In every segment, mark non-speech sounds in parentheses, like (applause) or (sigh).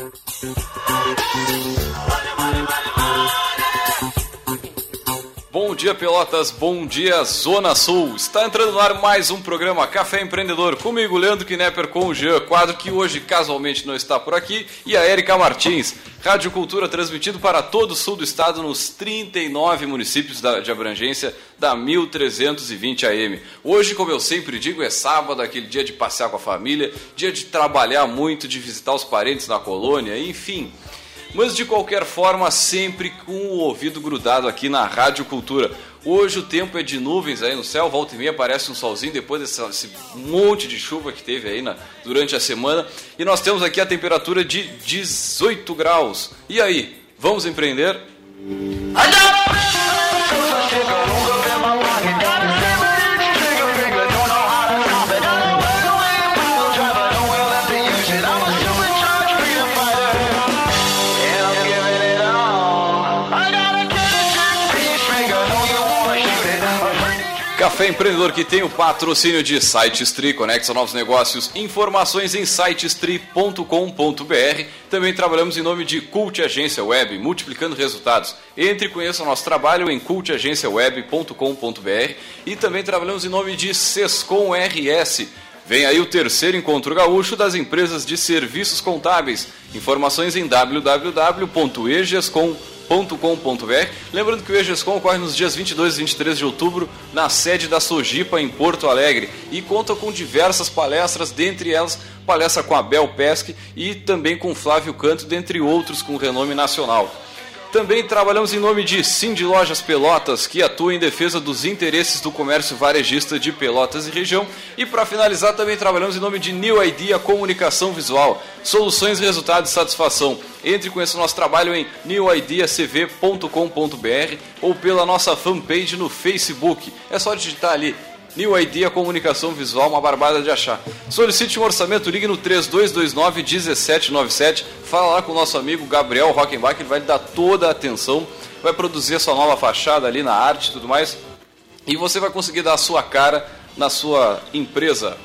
Oh, dia, Pelotas. Bom dia, Zona Sul. Está entrando no ar mais um programa Café Empreendedor. Comigo, Leandro Knepper com o Jean, quadro que hoje casualmente não está por aqui, e a Erika Martins. Rádio Cultura transmitido para todo o sul do estado nos 39 municípios de abrangência da 1320 AM. Hoje, como eu sempre digo, é sábado, aquele dia de passear com a família, dia de trabalhar muito, de visitar os parentes na colônia, enfim. Mas de qualquer forma, sempre com o ouvido grudado aqui na Rádio Cultura. Hoje o tempo é de nuvens aí no céu, volta e meia aparece um solzinho depois desse monte de chuva que teve aí na, durante a semana. E nós temos aqui a temperatura de 18 graus. E aí, vamos empreender? Café Empreendedor que tem o patrocínio de SiteStri, conecta novos negócios, informações em sitestri.com.br. Também trabalhamos em nome de Cult Agência Web, multiplicando resultados. Entre e conheça o nosso trabalho em cultagenciaweb.com.br e também trabalhamos em nome de Sescom RS. Vem aí o terceiro encontro gaúcho das empresas de serviços contábeis. Informações em www.egescom.com.br com.br Lembrando que o EGESCOM ocorre nos dias 22 e 23 de outubro na sede da Sojipa, em Porto Alegre, e conta com diversas palestras, dentre elas palestra com Abel Pesque e também com Flávio Canto, dentre outros com renome nacional. Também trabalhamos em nome de Cindy Lojas Pelotas, que atua em defesa dos interesses do comércio varejista de Pelotas e região. E para finalizar, também trabalhamos em nome de New Idea Comunicação Visual, soluções, resultados e satisfação. Entre com esse nosso trabalho em newideacv.com.br ou pela nossa fanpage no Facebook. É só digitar ali New Idea Comunicação Visual, uma barbada de achar. Solicite um orçamento, ligue no 3229-1797. Fala lá com o nosso amigo Gabriel Rockenbach, ele vai lhe dar toda a atenção, vai produzir a sua nova fachada ali na arte e tudo mais. E você vai conseguir dar a sua cara na sua empresa.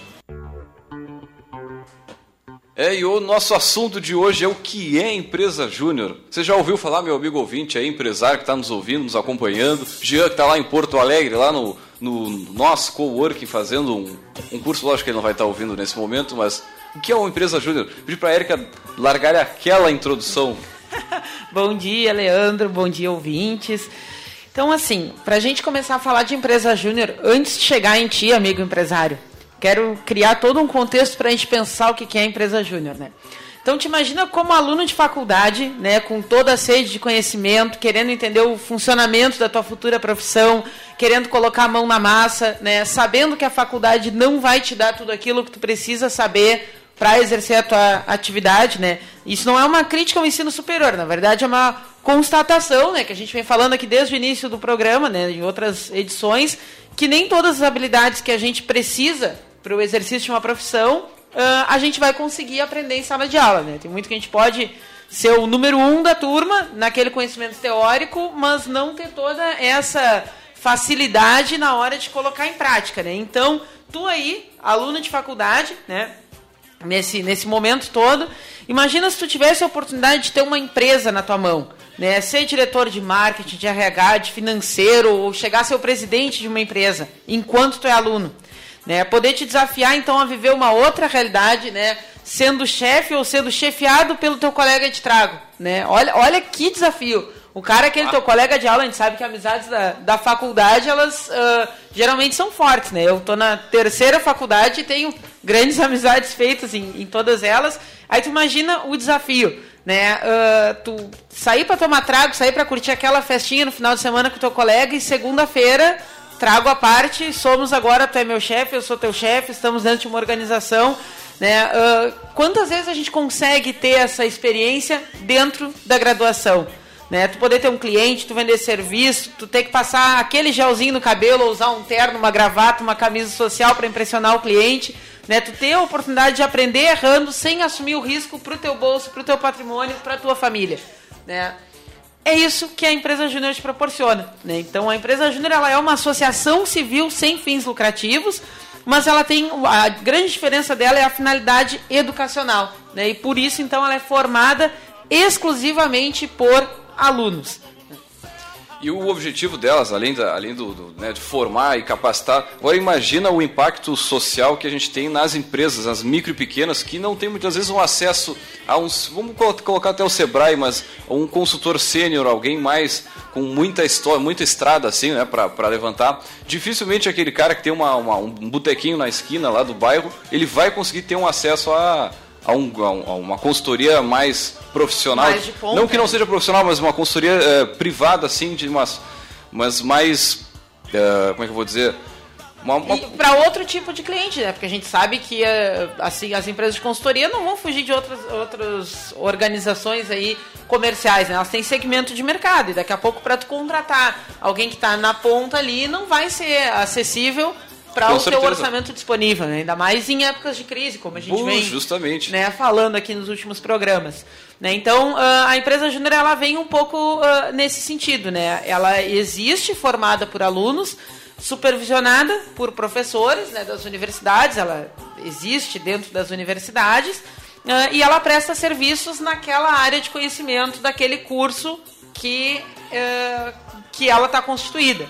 É, e o nosso assunto de hoje é o que é empresa júnior. Você já ouviu falar, meu amigo ouvinte, aí, empresário que está nos ouvindo, nos acompanhando, Jean que está lá em Porto Alegre, lá no, no nosso coworking, fazendo um, um curso, lógico que ele não vai estar tá ouvindo nesse momento, mas o que é uma empresa júnior? Pedi para a Erika largar aquela introdução. (laughs) bom dia, Leandro, bom dia, ouvintes. Então, assim, para a gente começar a falar de empresa júnior, antes de chegar em ti, amigo empresário, quero criar todo um contexto para a gente pensar o que é empresa júnior, né? Então te imagina como aluno de faculdade, né, com toda a sede de conhecimento, querendo entender o funcionamento da tua futura profissão, querendo colocar a mão na massa, né, sabendo que a faculdade não vai te dar tudo aquilo que tu precisa saber para exercer a tua atividade, né? Isso não é uma crítica ao ensino superior, na verdade é uma constatação, né, que a gente vem falando aqui desde o início do programa, né, em outras edições, que nem todas as habilidades que a gente precisa para o exercício de uma profissão, uh, a gente vai conseguir aprender em sala de aula. Né? Tem muito que a gente pode ser o número um da turma naquele conhecimento teórico, mas não ter toda essa facilidade na hora de colocar em prática. Né? Então, tu aí, aluno de faculdade, né? nesse, nesse momento todo, imagina se tu tivesse a oportunidade de ter uma empresa na tua mão. Né, ser diretor de marketing, de RH, de financeiro, ou chegar a ser o presidente de uma empresa, enquanto tu é aluno. Né? Poder te desafiar, então, a viver uma outra realidade, né? Sendo chefe ou sendo chefiado pelo teu colega de trago, né? Olha, olha que desafio. O cara, aquele teu colega de aula, a gente sabe que amizades da, da faculdade, elas uh, geralmente são fortes, né? Eu tô na terceira faculdade e tenho grandes (laughs) amizades feitas em, em todas elas. Aí tu imagina o desafio, né? Uh, tu sair para tomar trago, sair para curtir aquela festinha no final de semana com teu colega e segunda-feira trago a parte, somos agora, tu é meu chefe, eu sou teu chefe, estamos dentro de uma organização. Né? Uh, quantas vezes a gente consegue ter essa experiência dentro da graduação? Né? Tu poder ter um cliente, tu vender serviço, tu ter que passar aquele gelzinho no cabelo, ou usar um terno, uma gravata, uma camisa social para impressionar o cliente. Né? Tu ter a oportunidade de aprender errando sem assumir o risco para o teu bolso, para o teu patrimônio, para tua família. Né? É isso que a empresa júnior te proporciona. Né? Então, a empresa júnior ela é uma associação civil sem fins lucrativos, mas ela tem a grande diferença dela é a finalidade educacional, né? E por isso então ela é formada exclusivamente por alunos. E o objetivo delas, além, da, além do, do né, de formar e capacitar, agora imagina o impacto social que a gente tem nas empresas, as micro e pequenas, que não tem muitas vezes um acesso a uns, vamos colocar até o Sebrae, mas um consultor sênior, alguém mais com muita história, muita estrada assim, né, para levantar. Dificilmente aquele cara que tem uma, uma um botequinho na esquina lá do bairro, ele vai conseguir ter um acesso a, a, um, a, uma consultoria mais profissional. Mais de ponta, não que não né? seja profissional, mas uma consultoria eh, privada, assim, de umas. Mas mais. eh, como é que eu vou dizer? Uma, uma- para outro tipo de cliente, né? Porque a gente sabe que eh, assim as empresas de consultoria não vão fugir de outras, outras organizações aí comerciais, né? Elas têm segmento de mercado e daqui a pouco para tu contratar alguém que está na ponta ali não vai ser acessível para o certeza. orçamento disponível, né? ainda mais em épocas de crise, como a gente Bom, vem justamente. né, falando aqui nos últimos programas. Né? Então, ah, a empresa júnior ela vem um pouco ah, nesse sentido. Né? Ela existe formada por alunos, supervisionada por professores né, das universidades, ela existe dentro das universidades ah, e ela presta serviços naquela área de conhecimento daquele curso que, que ela está constituída.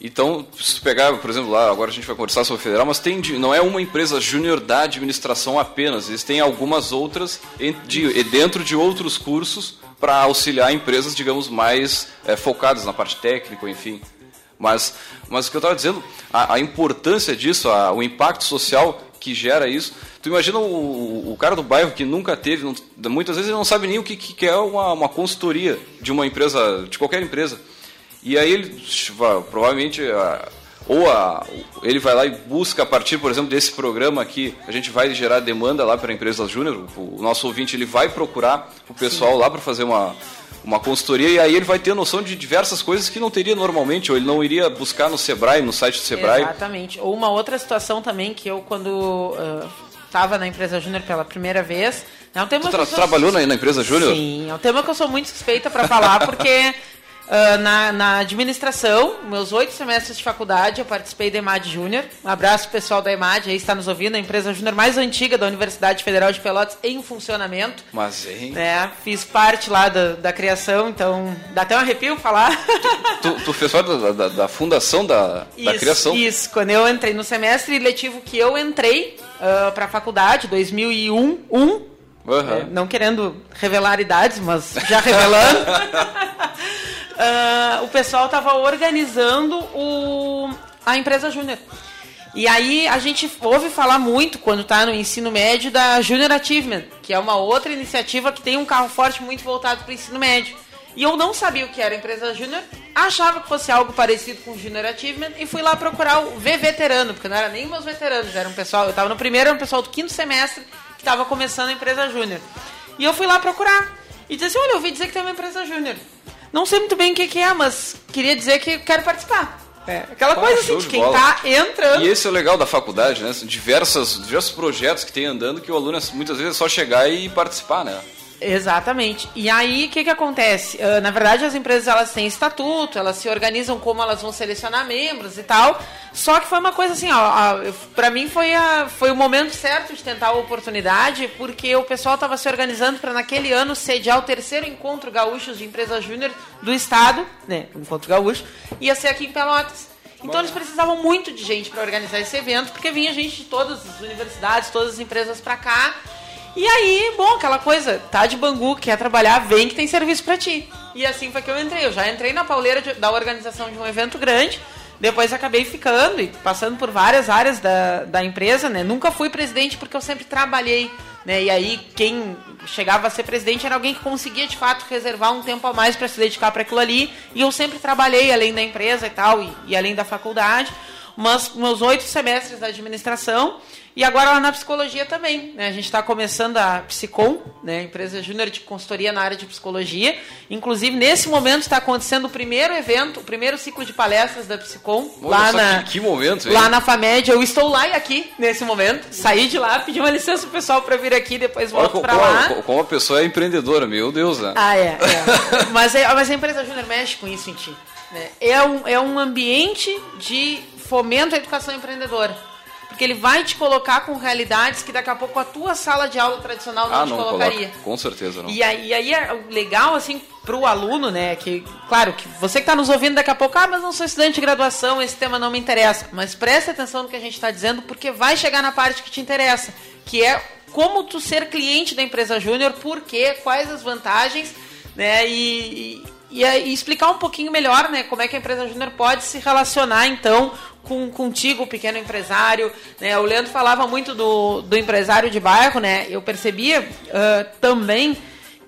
Então, se tu pegar, por exemplo, lá, agora a gente vai conversar sobre o federal, mas tem, não é uma empresa júnior da administração apenas, existem algumas outras de- dentro de outros cursos para auxiliar empresas, digamos, mais eh, focadas na parte técnica, enfim. Mas, mas o que eu estava dizendo, a, a importância disso, a- o impacto social que gera isso. Tu imagina o, o cara do bairro que nunca teve, não- muitas vezes ele não sabe nem o que, que é uma, uma consultoria de uma empresa, de qualquer empresa. E aí ele provavelmente ou a- ele vai lá e busca a partir, por exemplo, desse programa aqui, a gente vai gerar demanda lá para a empresa júnior, o, nosso ouvinte ele vai procurar o pessoal lá para fazer uma uma consultoria e aí ele vai ter noção de diversas coisas que não teria normalmente, ou ele não iria buscar no Sebrae, no site do Sebrae. Exatamente. Ou uma outra situação também que eu, quando estava na empresa Júnior pela primeira vez. É um tema Tu que tra- eu sou- trabalhou na, na empresa júnior? Sim, é um tema que eu sou muito suspeita para falar, porque ah, na, na administração, meus oito semestres de faculdade, eu participei da EMAD Júnior. Um abraço pessoal da EMAD, aí está nos ouvindo, a empresa júnior mais antiga da Universidade Federal de Pelotas em funcionamento. Mas, hein? né? Fiz parte lá da, da criação, então dá até um arrepio falar. Tu, tu fez parte da, da- da fundação da, da Isso, criação? Isso, quando eu entrei no semestre letivo que eu entrei para a faculdade, 2001, um, Aham. é, não querendo revelar idades, mas já revelando, (laughs) ah, o pessoal estava organizando o, a empresa Júnior. E aí a gente ouve falar muito quando está no ensino médio da Junior Achievement, que é uma outra iniciativa que tem um carro forte muito voltado para o ensino médio. E eu não sabia o que era a empresa Júnior, achava que fosse algo parecido com o Junior Achievement e fui lá procurar o V Veterano, porque não era nem meus veteranos, era um pessoal, eu estava no primeiro, era um pessoal do quinto semestre que estava começando a empresa Júnior. E eu fui lá procurar e disse assim, olha, eu ouvi dizer que tem uma empresa Júnior. Não sei muito bem o que, que é, mas queria dizer que quero participar. É, aquela Ah, coisa assim de de quem bola. tá entrando. E esse é o legal da faculdade, né? São diversas, diversos projetos que tem andando que o aluno muitas vezes é só chegar e participar, né? Exatamente. E aí, o que, que acontece? Ah, na verdade, as empresas elas têm estatuto, elas se organizam como elas vão selecionar membros e tal. Só que foi uma coisa assim, ó, a- eu- pra mim foi, a, foi o momento certo de tentar a oportunidade, porque o pessoal estava se organizando para naquele ano sediar o terceiro encontro gaúchos de empresa júnior do estado, né? o Encontro gaúcho, ia ser aqui em Pelotas. Então eles precisavam muito de gente para organizar esse evento, porque vinha gente de todas as universidades, todas as empresas para cá. E aí, bom, aquela coisa, tá de Bangu, quer trabalhar, vem que tem serviço pra ti. E assim foi que eu entrei. Eu já entrei na pauleira de- da organização de um evento grande, depois acabei ficando e passando por várias áreas da, da empresa, né? Nunca fui presidente porque eu sempre trabalhei, né? E aí quem chegava a ser presidente era alguém que conseguia de fato reservar um tempo a mais para se dedicar para aquilo ali. E eu sempre trabalhei além da empresa e tal, e, e além da faculdade. Mas meus oito semestres da administração e agora lá na psicologia também. Né? A gente está começando a Psicom, né? empresa júnior de consultoria na área de psicologia. Inclusive, nesse momento está acontecendo o primeiro evento, o primeiro ciclo de palestras da Psicom. Olha lá na, que, que momento, hein? Lá na FAMED, eu estou lá e aqui nesse momento. Saí de lá, pedi uma licença pro pessoal para vir aqui, depois volto para lá. a- como a pessoa é empreendedora, meu Deus, né? Ah, é. é. (laughs) mas, é mas a empresa Júnior mexe com isso em ti. Né? É, um, é um ambiente de fomento à educação empreendedora. Porque ele vai te colocar com realidades que daqui a pouco a tua sala de aula tradicional não ah, te não colocaria. Coloca. Com certeza não. E aí, e aí é legal, assim, para o aluno, né? Que, claro, que você que está nos ouvindo daqui a pouco, ah, mas não sou estudante de graduação, esse tema não me interessa. Mas preste atenção no que a gente está dizendo, porque vai chegar na parte que te interessa, que é como tu ser cliente da empresa júnior, por quê, quais as vantagens, né? E, e, e, explicar um pouquinho melhor, né, como é que a empresa júnior pode se relacionar, então, com contigo, o pequeno empresário. Né? O Leandro falava muito do, do empresário de bairro, né? Eu percebia uh, também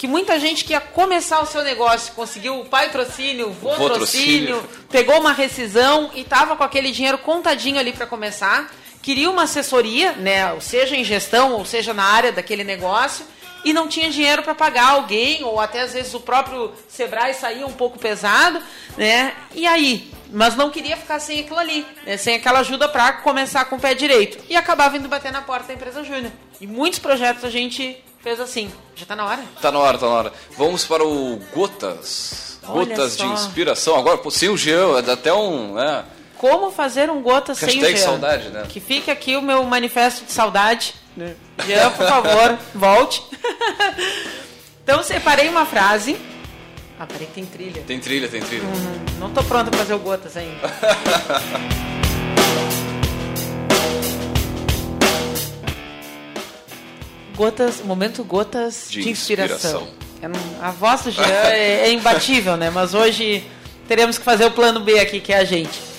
que muita gente que ia começar o seu negócio conseguiu o patrocínio, o votrocínio, pegou uma rescisão e estava com aquele dinheiro contadinho ali para começar, queria uma assessoria, né, seja em gestão ou seja na área daquele negócio, e não tinha dinheiro para pagar alguém, ou até às vezes o próprio Sebrae saía um pouco pesado, né? E aí? Mas não queria ficar sem aquilo ali, né? sem aquela ajuda para começar com o pé direito. E acabava indo bater na porta da empresa Júnior. E muitos projetos a gente fez assim. Já tá na hora? Tá na hora, tá na hora. Vamos para o Gotas. Olha Gotas só. de inspiração. Agora, pô, sem o Jean, dá até um. É... Como fazer um Gotas sem o Jean? saudade, né? Que fique aqui o meu manifesto de saudade. Jean, por favor, (laughs) volte. (laughs) então, separei uma frase. Ah, peraí que tem trilha. Tem trilha, tem trilha. Hum, não tô pronta pra fazer o Gotas ainda. (laughs) gotas, momento gotas de, de inspiração. inspiração. A voz do Jean é, é imbatível, né? Mas hoje teremos que fazer o plano B aqui, que é a gente.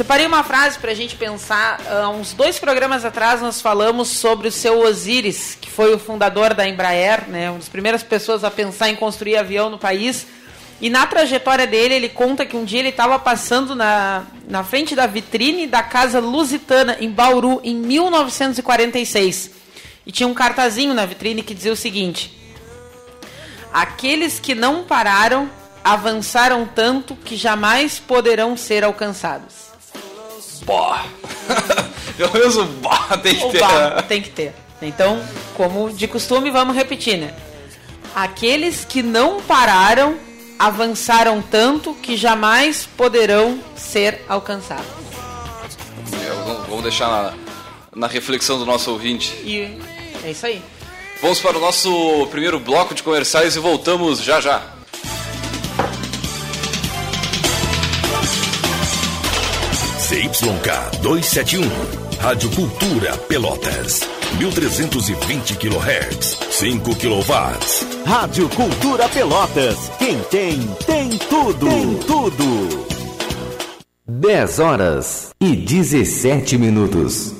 Separei uma frase para a gente pensar. Há uns dois programas atrás nós falamos sobre o seu Osiris, que foi o fundador da Embraer, né? uma das primeiras pessoas a pensar em construir avião no país. E na trajetória dele, ele conta que um dia ele estava passando na, na frente da vitrine da Casa Lusitana, em Bauru, em 1946. E tinha um cartazinho na vitrine que dizia o seguinte: Aqueles que não pararam avançaram tanto que jamais poderão ser alcançados. Bah. (laughs) Pelo menos o bah tem que o ter. Tem que ter. Então, como de costume, vamos repetir, né? Aqueles que não pararam avançaram tanto que jamais poderão ser alcançados. Vamos deixar na, na reflexão do nosso ouvinte. E é isso aí. Vamos para o nosso primeiro bloco de comerciais e voltamos já já. CYK 271, Rádio Cultura Pelotas, 1320 kHz, 5 kW. Rádio Cultura Pelotas, quem tem, tem tudo, tem tudo. 10 horas e 17 minutos.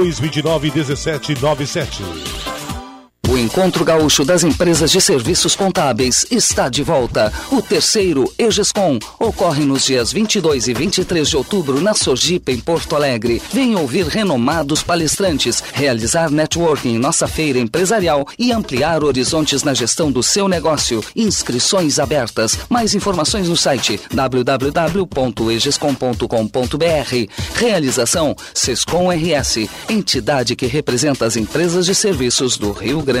32 29 17 97. O Encontro Gaúcho das Empresas de Serviços Contábeis está de volta. O terceiro EGESCOM ocorre nos dias 22 e 23 de outubro na Sojipa, em Porto Alegre. Venha ouvir renomados palestrantes, realizar networking em nossa feira empresarial e ampliar horizontes na gestão do seu negócio. Inscrições abertas. Mais informações no site www.egescom.com.br. Realização Sescom RS, entidade que representa as empresas de serviços do Rio Grande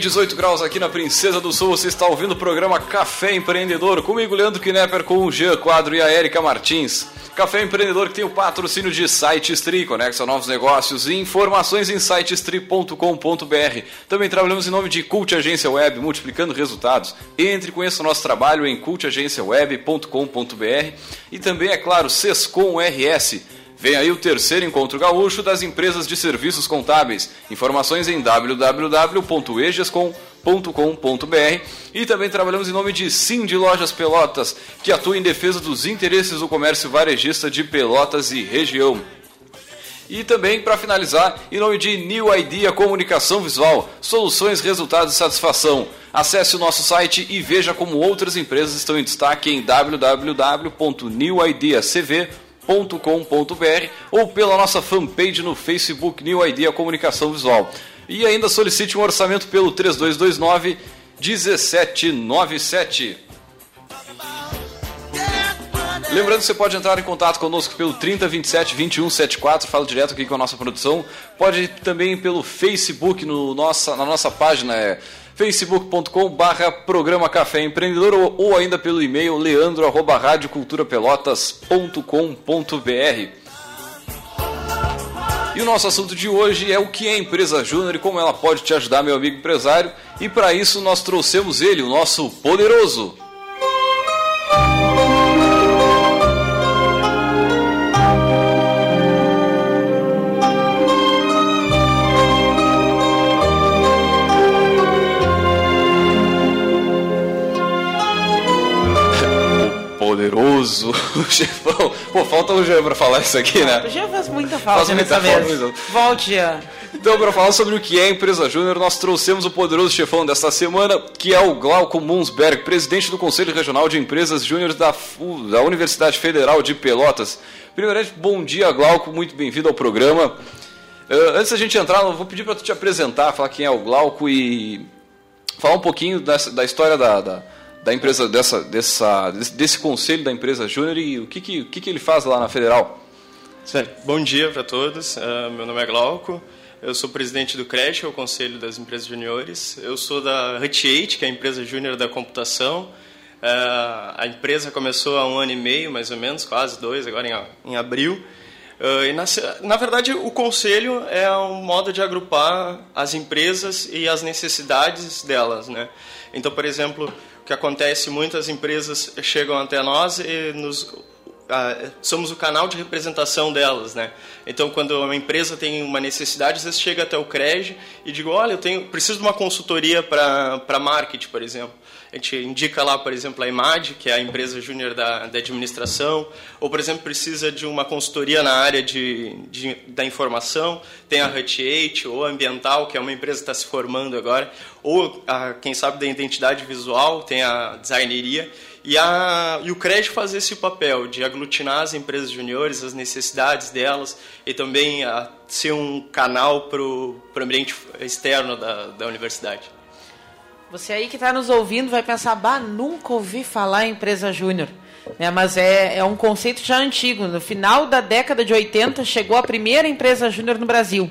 18 graus aqui na Princesa do Sul. Você está ouvindo o programa Café Empreendedor. Comigo, Leandro Knepper, com o Jean Quadro e a Érica Martins. Café Empreendedor que tem o patrocínio de SiteStri, conecta novos negócios e informações em sitestri.com.br. Também trabalhamos em nome de Cult Agência Web, multiplicando resultados. Entre e conheça o nosso trabalho em cultagenciaweb.com.br e também, é claro, Sescom RS Vem aí o terceiro encontro gaúcho das empresas de serviços contábeis. Informações em www.egescom.com.br e também trabalhamos em nome de Sim de Lojas Pelotas, que atua em defesa dos interesses do comércio varejista de Pelotas e região. E também, para finalizar, em nome de New Idea Comunicação Visual, soluções, resultados e satisfação. Acesse o nosso site e veja como outras empresas estão em destaque em www.newideacv.com com.br ou pela nossa fanpage no Facebook New Idea Comunicação Visual. E ainda solicite um orçamento pelo 3229 1797. Lembrando que você pode entrar em contato conosco pelo 3027 2174, fala direto aqui com a nossa produção. Pode também pelo Facebook, no nossa, na nossa página é facebook.com barra programa Café Empreendedor ou, ou ainda pelo e-mail leandro arroba radioculturapelotas.com.br E o nosso assunto de hoje é o que é empresa júnior e como ela pode te ajudar, meu amigo empresário. E para isso nós trouxemos ele, o nosso poderoso poderoso, (laughs) chefão. Pô, falta o Jean pra falar isso aqui, né? O Jean faz muita falta faz muita nessa falta, Volte, Jean. Então, para falar sobre o que é a empresa Júnior, nós trouxemos o poderoso chefão desta semana, que é o Glauco Munsberg, presidente do Conselho Regional de Empresas Júnior da, da Universidade Federal de Pelotas. Primeiramente, bom dia, Glauco, muito bem-vindo ao programa. Uh, antes da gente entrar, eu vou pedir para tu te apresentar, falar quem é o Glauco e falar um pouquinho dessa, da história da, da da empresa dessa, dessa, desse conselho da empresa Júnior e o que, que, o que, que ele faz lá na Federal? Bom dia para todos. Uh, meu nome é Glauco. Eu sou presidente do CRESH, o Conselho das Empresas Juniores. Eu sou da Hut que é a empresa júnior da computação. Uh, a empresa começou há um ano e meio, mais ou menos, quase dois, agora em, em abril. Uh, e na, na, verdade, o conselho é um modo de agrupar as empresas e as necessidades delas. Né? Então, por exemplo, que acontece, muitas empresas chegam até nós e nos ah, somos o canal de representação delas, né? Então, quando uma empresa tem uma necessidade, às vezes chega até o CREG e digo, olha, eu tenho, preciso de uma consultoria para marketing, por exemplo. A gente indica lá, por exemplo, a IMAD, que é a empresa júnior da, da administração, ou, por exemplo, precisa de uma consultoria na área de, de da informação, tem a Hut ou a Ambiental, que é uma empresa que está se formando agora, ou, a, quem sabe, da identidade visual, tem a designeria, e, a, e o crédito faz esse papel de aglutinar as empresas juniores, as necessidades delas, e também a, ser um canal para o ambiente externo da, da universidade. Você aí que está nos ouvindo vai pensar, bah, nunca ouvi falar em empresa júnior. Né, mas é, é um conceito já antigo. No final da década de 80 chegou a primeira empresa júnior no Brasil.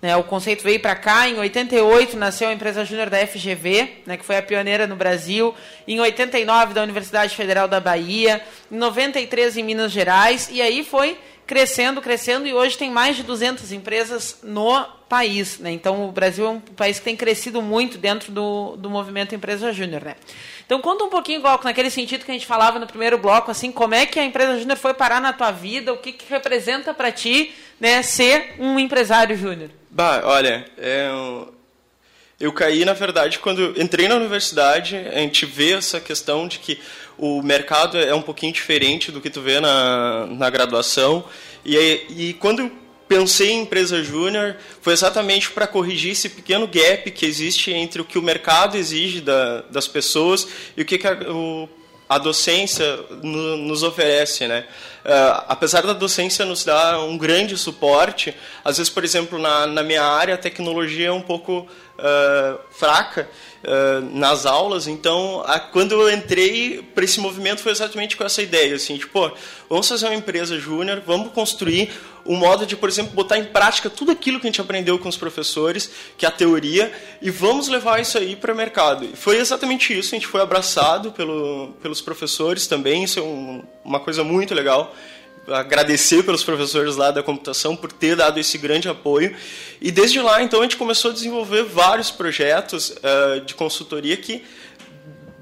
Né? O conceito veio para cá, em 88 nasceu a empresa júnior da FGV, né, que foi a pioneira no Brasil, em 89 da Universidade Federal da Bahia, em 93 em Minas Gerais, e aí foi crescendo, crescendo, e hoje tem mais de 200 empresas no país. Né? Então, o Brasil é um país que tem crescido muito dentro do, do movimento Empresa Júnior. Né? Então, conta um pouquinho, Glauco, naquele sentido que a gente falava no primeiro bloco, assim, como é que a Empresa Júnior foi parar na tua vida, o que, que representa para ti né, ser um empresário júnior? Bah, olha, é, eu caí, na verdade, quando entrei na universidade, a gente vê essa questão de que o mercado é um pouquinho diferente do que tu vê na, na graduação. E, e quando pensei em empresa júnior, foi exatamente para corrigir esse pequeno gap que existe entre o que o mercado exige da, das pessoas e o que, que a, o a docência nos oferece, né? Uh, apesar da docência nos dar um grande suporte, às vezes, por exemplo, na, na minha área a tecnologia é um pouco uh, fraca uh, nas aulas, então a, quando eu entrei para esse movimento foi exatamente com essa ideia, assim, tipo, vamos fazer uma empresa júnior, vamos construir um modo de, por exemplo, botar em prática tudo aquilo que a gente aprendeu com os professores, que é a teoria, e vamos levar isso aí para o mercado. E foi exatamente isso, a gente foi abraçado pelo, pelos professores também, isso é um, uma coisa muito legal. Agradecer pelos professores lá da computação por ter dado esse grande apoio. E desde lá, então, a gente começou a desenvolver vários projetos uh, de consultoria que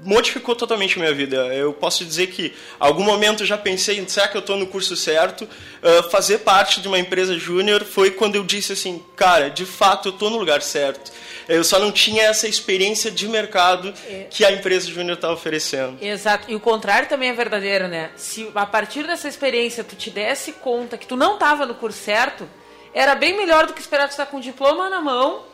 modificou totalmente a minha vida. Eu posso dizer que, algum momento, já pensei, será que eu estou no curso certo? Uh, fazer parte de uma empresa júnior foi quando eu disse assim, cara, de fato, eu estou no lugar certo. Eu só não tinha essa experiência de mercado é. que a empresa júnior está oferecendo. Exato. E o contrário também é verdadeiro, né? Se a partir dessa experiência tu te desse conta que tu não estava no curso certo, era bem melhor do que esperar tu estar com o diploma na mão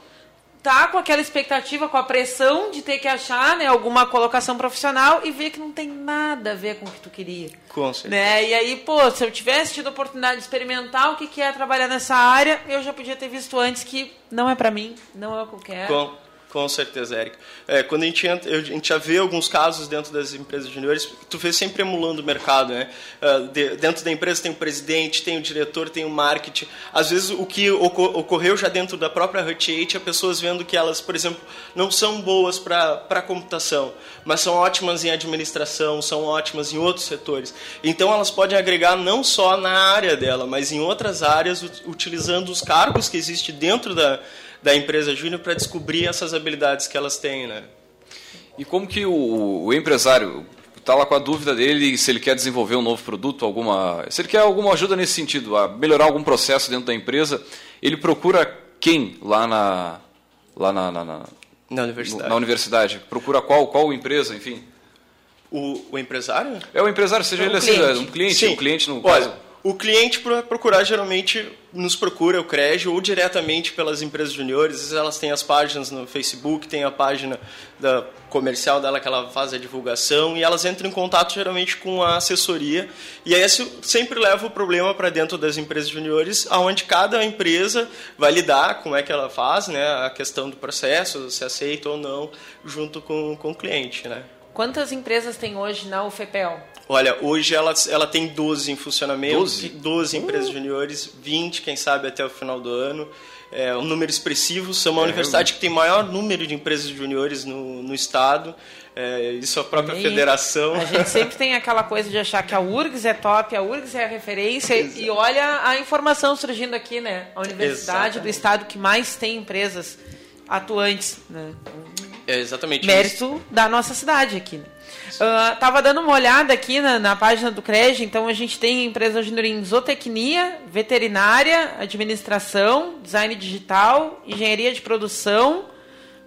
tá com aquela expectativa, com a pressão de ter que achar né, alguma colocação profissional e ver que não tem nada a ver com o que tu queria. Com certeza. Né? E aí, pô, se eu tivesse tido a oportunidade de experimentar o que, que é trabalhar nessa área, eu já podia ter visto antes que não é para mim, não é o que eu quero. Com com certeza, Érica. É, quando a gente, entra, a gente já vê alguns casos dentro das empresas juniores, tu vê sempre emulando o mercado, né? Uh, de, dentro da empresa tem o presidente, tem o diretor, tem o marketing. Às vezes o que ocorreu já dentro da própria Hut 8 é pessoas vendo que elas, por exemplo, não são boas para computação, mas são ótimas em administração, são ótimas em outros setores. Então elas podem agregar não só na área dela, mas em outras áreas, utilizando os cargos que existem dentro da da empresa júnior para descobrir essas habilidades que elas têm, né? E como que o, o empresário está lá com a dúvida dele se ele quer desenvolver um novo produto, alguma, se ele quer alguma ajuda nesse sentido, a melhorar algum processo dentro da empresa, ele procura quem lá na lá na, na, na, na universidade. na universidade? Procura qual qual empresa, enfim? O, o empresário? É o empresário, seja é um ele cliente. Seja um cliente, Sim. um cliente no Olha, caso. O cliente procurar geralmente nos procura o CREG ou diretamente pelas empresas juniores. Elas têm as páginas no Facebook, tem a página da comercial dela que ela faz a divulgação e elas entram em contato geralmente com a assessoria. E aí isso sempre leva o problema para dentro das empresas juniores, aonde cada empresa vai lidar como é que ela faz, né, a questão do processo, se aceita ou não, junto com, com o cliente, né. Quantas empresas tem hoje na UFPEL? Olha, hoje ela, ela tem 12 em funcionamento, 12, 12 empresas uh. juniores, 20, quem sabe, até o final do ano. É um número expressivo. Somos uma é, universidade que tem maior número de empresas juniores no, no estado. É, isso a própria e federação. A gente sempre (laughs) tem aquela coisa de achar que a URGS é top, a URGS é a referência. Exato. E olha a informação surgindo aqui, né? A universidade Exatamente. do estado que mais tem empresas atuantes. Né? É exatamente Mérito isso. da nossa cidade aqui. Né? Uh, tava dando uma olhada aqui na, na página do CREG, então a gente tem empresa júnior em zootecnia, veterinária, administração, design digital, engenharia de produção,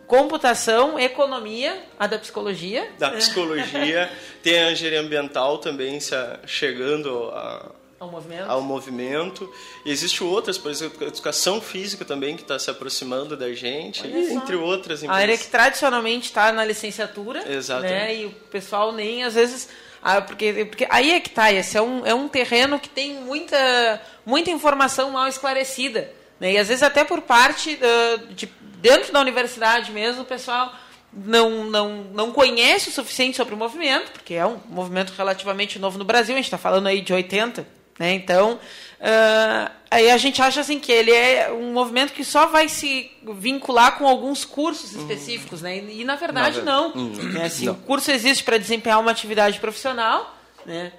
computação, economia, a da psicologia. Da psicologia, (laughs) tem a engenharia ambiental também chegando a ao movimento. Ao movimento. E existem outras, por exemplo, a educação física também, que está se aproximando da gente, e, entre outras empresas. A área que tradicionalmente está na licenciatura. Exatamente. Né, e o pessoal nem, às vezes... Ah, porque, porque aí é que está, esse é um, é um terreno que tem muita, muita informação mal esclarecida. Né? E às vezes até por parte uh, de dentro da universidade mesmo, o pessoal não, não, não conhece o suficiente sobre o movimento, porque é um movimento relativamente novo no Brasil, a gente está falando aí de 80, Né? Então, uh, aí a gente acha assim que ele é um movimento que só vai se vincular com alguns cursos específicos, né? E na verdade não. não. Né? Assim, não. O curso existe para desempenhar uma atividade profissional, né?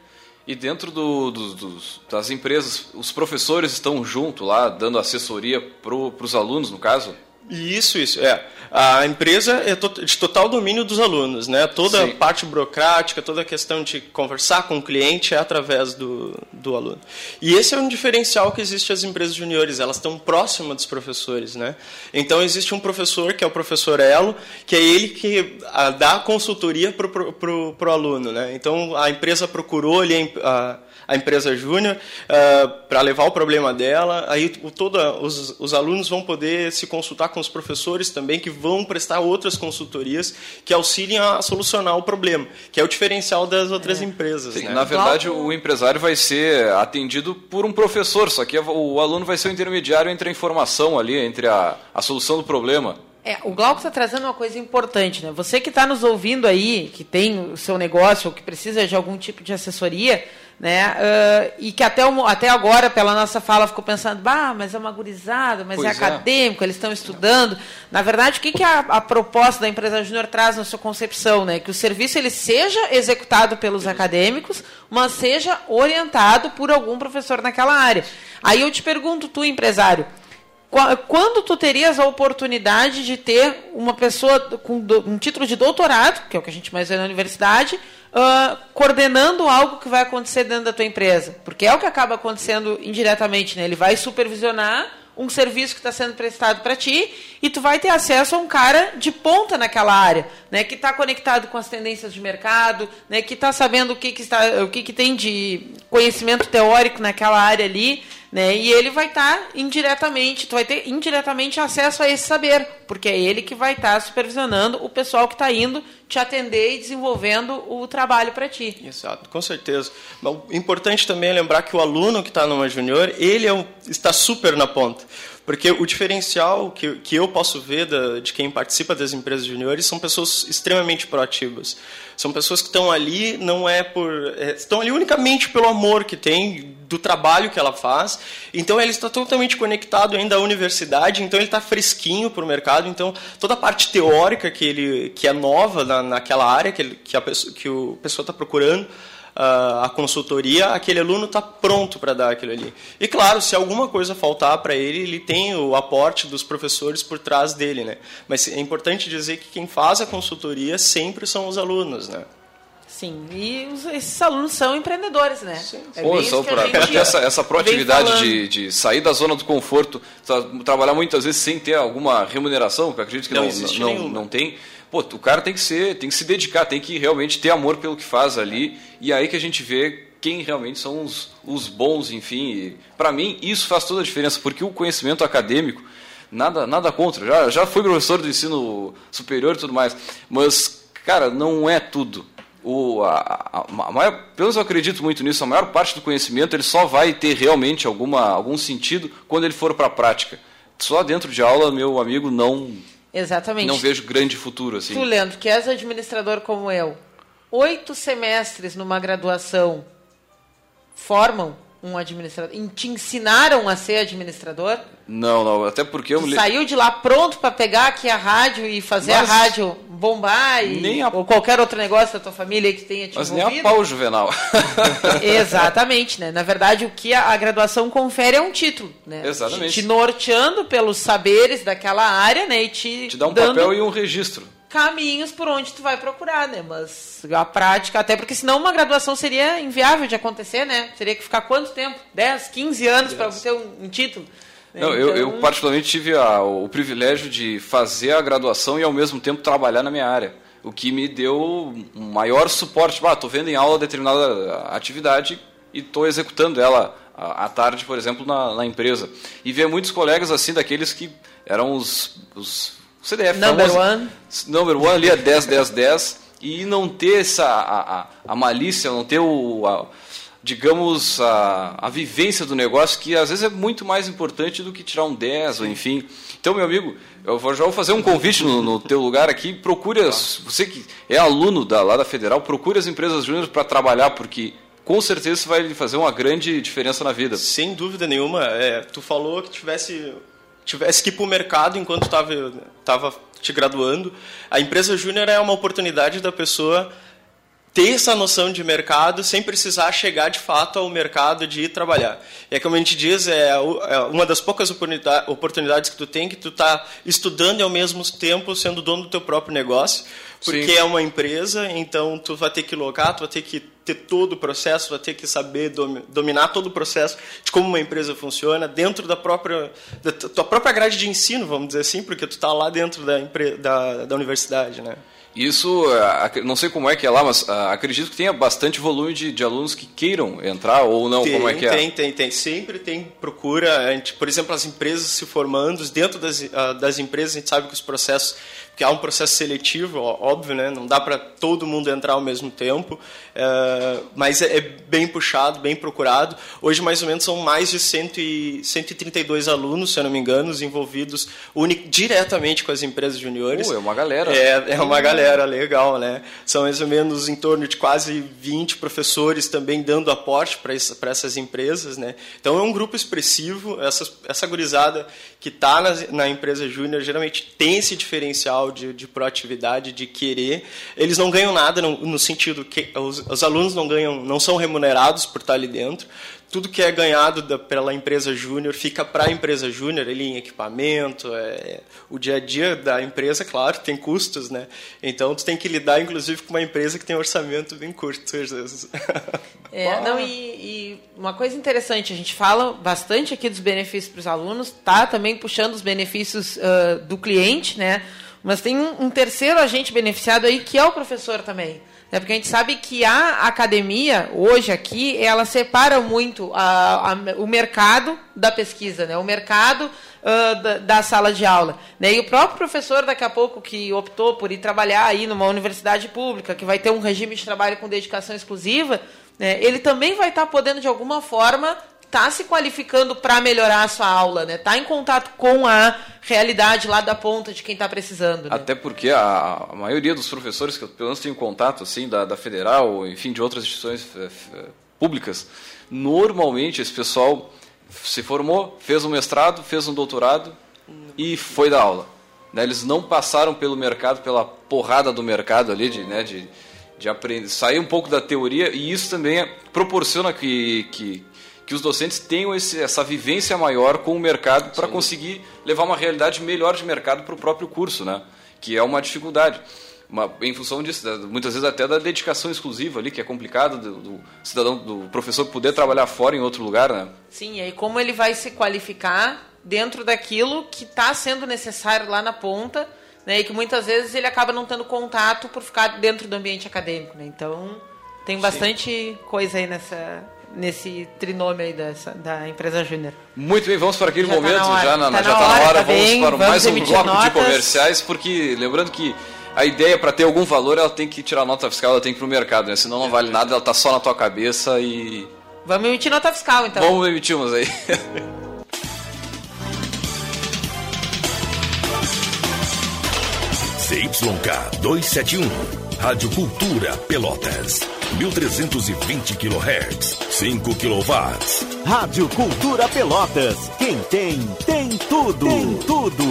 E dentro do, do, dos, das empresas, os professores estão junto lá, dando assessoria para os alunos, no caso? Isso, isso. É. A empresa é de total domínio dos alunos, né? Toda a parte burocrática, toda a questão de conversar com o cliente é através do, do aluno. E esse é um diferencial que existe às empresas juniores, elas estão próximas dos professores, né? Então existe um professor que é o professor Elo, que é ele que a, dá consultoria para o aluno, né? Então a empresa procurou ali a, a empresa júnior uh, para levar o problema dela. Aí toda, os, os alunos vão poder se consultar com os professores também, que vão prestar outras consultorias que auxiliem a solucionar o problema, que é o diferencial das outras é. empresas. Sim, né? Na verdade, o empresário vai ser atendido por um professor, só que o aluno vai ser o intermediário entre a informação ali, entre a, a solução do problema. É, o Glauco está trazendo uma coisa importante, né? Você que está nos ouvindo aí, que tem o seu negócio ou que precisa de algum tipo de assessoria, né? Uh, e que até, o, até agora, pela nossa fala, ficou pensando, bah, mas é uma gurizada, mas é pois é acadêmico, eles estão estudando. Na verdade, o que, que a, a proposta da empresa Júnior traz na sua concepção? Né? Que o serviço ele seja executado pelos acadêmicos, mas seja orientado por algum professor naquela área. Aí eu te pergunto, tu, empresário, quando tu terias a oportunidade de ter uma pessoa com um título de doutorado, que é o que a gente mais vê na universidade, uh, coordenando algo que vai acontecer dentro da tua empresa. Porque é o que acaba acontecendo indiretamente, né? Ele vai supervisionar um serviço que está sendo prestado para ti e tu vai ter acesso a um cara de ponta naquela área, né, que está conectado com as tendências de mercado, né, que está sabendo o que, que está, o que, que tem de conhecimento teórico naquela área ali, né? E ele vai estar tá indiretamente, tu vai ter indiretamente acesso a esse saber, porque é ele que vai estar tá supervisionando o pessoal que está indo te atender e desenvolvendo o trabalho para ti. Exato, com certeza. Mas importante também é lembrar que o aluno que está numa junior, ele é um, está super na ponta. Porque o diferencial que, que eu posso ver da, de quem participa das empresas juniores são pessoas extremamente proativas. São pessoas que estão ali, não é por. É, estão ali unicamente pelo amor que tem, do trabalho que ela faz. Então ele está totalmente conectado ainda à universidade, então ele está fresquinho para o mercado. Então toda a parte teórica que, ele, que é nova na, naquela área que, ele, que, a que o pessoa está procurando a consultoria, aquele aluno está pronto para dar aquilo ali. E claro, se alguma coisa faltar para ele, ele tem o aporte dos professores por trás dele, né? Mas é importante dizer que quem faz a consultoria sempre são os alunos, né? Sim, e os, esses alunos são empreendedores, né? Sim. É Pô, pra, essa, essa proatividade de, de sair da zona do conforto, trabalhar muitas vezes sem ter alguma remuneração, que acredito que não, não, não, não tem pô, o cara tem que ser, tem que se dedicar, tem que realmente ter amor pelo que faz ali. E aí que a gente vê quem realmente são os, os bons, enfim. Para mim, isso faz toda a diferença, porque o conhecimento acadêmico, nada, nada contra. Já, já fui professor do ensino superior e tudo mais, mas, cara, não é tudo. O, a, a, a maior, pelo menos eu acredito muito nisso, a maior parte do conhecimento ele só vai ter realmente alguma, algum sentido quando ele for para a prática. Só dentro de aula, meu amigo, não Exatamente. Não vejo grande futuro assim. Tu, Leandro, que és administrador como eu, oito semestres numa graduação formam um administrador? Te ensinaram a ser administrador? Não, não, até porque eu. Saiu de lá pronto para pegar aqui a rádio e fazer Mas... a rádio bombar e... a... ou qualquer outro negócio da tua família que tenha te Mas envolvido. nem a pau juvenal. (laughs) Exatamente, né? Na verdade, o que a, graduação confere é um título, né? Exatamente. Te, te norteando pelos saberes daquela área, né? E te, te dá um papel e um registro caminhos por onde tu vai procurar, né? Mas a prática, até porque senão uma graduação seria inviável de acontecer, né? Teria que ficar quanto tempo? 10, 15 anos para ter um, um título? Não, então... eu, eu, então particularmente tive a, o privilégio de fazer a graduação e ao mesmo tempo trabalhar na minha área. O que me deu um maior suporte. Ah, estou vendo em aula determinada atividade e estou executando ela à tarde, por exemplo, na, na, empresa. E ver muitos colegas assim, daqueles que eram os, os CDF Number famoso, one. Number one ali é 10, 10, 10. E não ter essa, a, a, a malícia, não ter o, a, digamos, a, a vivência do negócio, que às vezes é muito mais importante do que tirar um 10, ou enfim. Então, meu amigo, eu vou, já vou fazer um convite no, no teu lugar aqui. Procure, as, você que é aluno da, lá da Federal, procure as empresas júnior para trabalhar, porque com certeza isso vai fazer uma grande diferença na vida. Sem dúvida nenhuma. É, tu falou que tivesse, tivesse que ir para o mercado enquanto estava tava te graduando. A empresa júnior é uma oportunidade da pessoa ter essa noção de mercado sem precisar chegar de fato ao mercado de ir trabalhar. E é como a gente diz, é, é uma das poucas oportunidades que tu tem que tu está estudando e ao mesmo tempo sendo dono do teu próprio negócio, porque Sim. é uma empresa, então tu vai ter que logar, tu vai ter que ter todo o processo, vai ter que saber dominar todo o processo de como uma empresa funciona dentro da própria da tua própria grade de ensino, vamos dizer assim, porque tu está lá dentro da, da, da universidade, né? Isso, é, não sei como é que é lá, mas ah, acredito que tenha bastante volume de, de alunos que queiram entrar ou não, tem, como é que é? Tem, tem, tem. Sempre tem procura. A gente, por exemplo, as empresas se formando, dentro das, ah, das empresas a gente sabe que os processos que há um processo seletivo, óbvio, né? não dá para todo mundo entrar ao mesmo tempo, é, mas é, é, bem puxado, bem procurado. Hoje, mais ou menos, são mais de 100 e, 132 alunos, se eu não me engano, envolvidos unic, diretamente com as empresas juniores. Uh, é uma galera. É, é uma galera legal, né? São mais ou menos em torno de quase 20 professores também dando aporte para essas empresas, né? Então, é um grupo expressivo. Essa, essa gurizada que está na, na empresa júnior geralmente tem esse diferencial de, de proatividade, de querer. Eles não ganham nada no, no sentido que os, os, alunos não ganham, não são remunerados por estar ali dentro. Tudo que é ganhado da, pela empresa júnior fica para a empresa júnior, ali em equipamento, é, o dia a dia da empresa, claro, tem custos, né? Então tu tem que lidar, inclusive, com uma empresa que tem um orçamento bem curto às vezes. (laughs) É, não, e, e, uma coisa interessante, a gente fala bastante aqui dos benefícios para os alunos, tá também puxando os benefícios uh, do cliente, né? Mas tem um, um, terceiro agente beneficiado aí, que é o professor também. Né? Porque a gente sabe que a academia, hoje aqui, ela separa muito a, a, o mercado da pesquisa, né? o mercado uh, da, da, sala de aula. Né? E o próprio professor, daqui a pouco, que optou por ir trabalhar aí numa universidade pública, que vai ter um regime de trabalho com dedicação exclusiva, né? ele também vai estar podendo, de alguma forma, está se qualificando para melhorar a sua aula, né? Está em contato com a realidade lá da ponta de quem está precisando. Né? Até porque a, a, maioria dos professores que eu pelo menos tenho contato assim da, da federal, enfim, de outras instituições públicas, normalmente esse pessoal se formou, fez um mestrado, fez um doutorado e foi dar aula. Né? Eles não passaram pelo mercado, pela porrada do mercado ali de, né, de, de aprender, sair um pouco da teoria e isso também proporciona que, que que os docentes tenham esse, essa vivência maior com o mercado para conseguir levar uma realidade melhor de mercado para o próprio curso, né? que é uma dificuldade. Uma, em função disso, muitas vezes até da dedicação exclusiva ali, que é complicado do, do, cidadão, do professor poder trabalhar fora em outro lugar, né? Sim, e aí como ele vai se qualificar dentro daquilo que está sendo necessário lá na ponta, né? E que muitas vezes ele acaba não tendo contato por ficar dentro do ambiente acadêmico, né? Então tem bastante Sim. coisa aí nessa, nesse trinômio aí dessa, da empresa Júnior. Muito bem, vamos para aquele já momento, tá já, na, tá já está na hora, tá vamos bem, para vamos mais um bloco notas. de comerciais, porque lembrando que a ideia para ter algum valor, ela tem que tirar nota fiscal, ela tem que ir para o mercado, né? senão não vale nada, ela está só na tua cabeça e... Vamos emitir nota fiscal, então. Vamos emitir umas aí. (laughs) CYK 271, Rádio Cultura Pelotas. 1320 kHz, 5 kW. Rádio Cultura Pelotas. Quem tem, tem tudo. Tem tudo.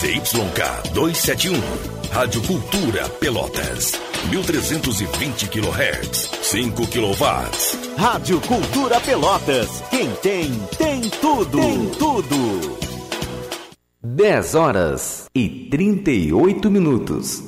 CYK 271, Rádio Cultura Pelotas. 1320 kHz, 5 kW. Rádio Cultura Pelotas. Quem tem, tem tudo. Tem tudo. 10 horas e 38 minutos.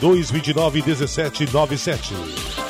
3229 1797.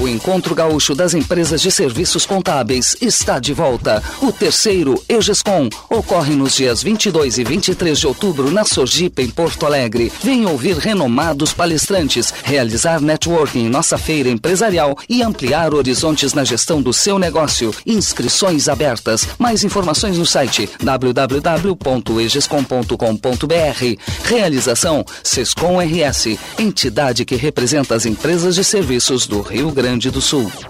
O Encontro Gaúcho das Empresas de Serviços Contábeis está de volta. O terceiro EGESCOM ocorre nos dias 22 e 23 de outubro na Sojipa, em Porto Alegre. Venha ouvir renomados palestrantes, realizar networking em nossa feira empresarial e ampliar horizontes na gestão do seu negócio. Inscrições abertas. Mais informações no site www.egescom.com.br. Realização Sescom RS, entidade que representa as empresas de serviços do Rio Grande Grande do Sul.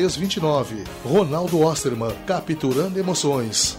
329. Ronaldo Osterman, capturando emoções.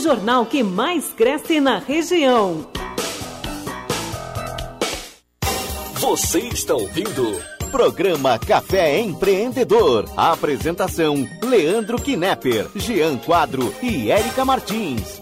jornal que mais cresce na região. Você está ouvindo Programa Café Empreendedor. apresentação: Leandro Knepper, Jean Quadro e Érica Martins.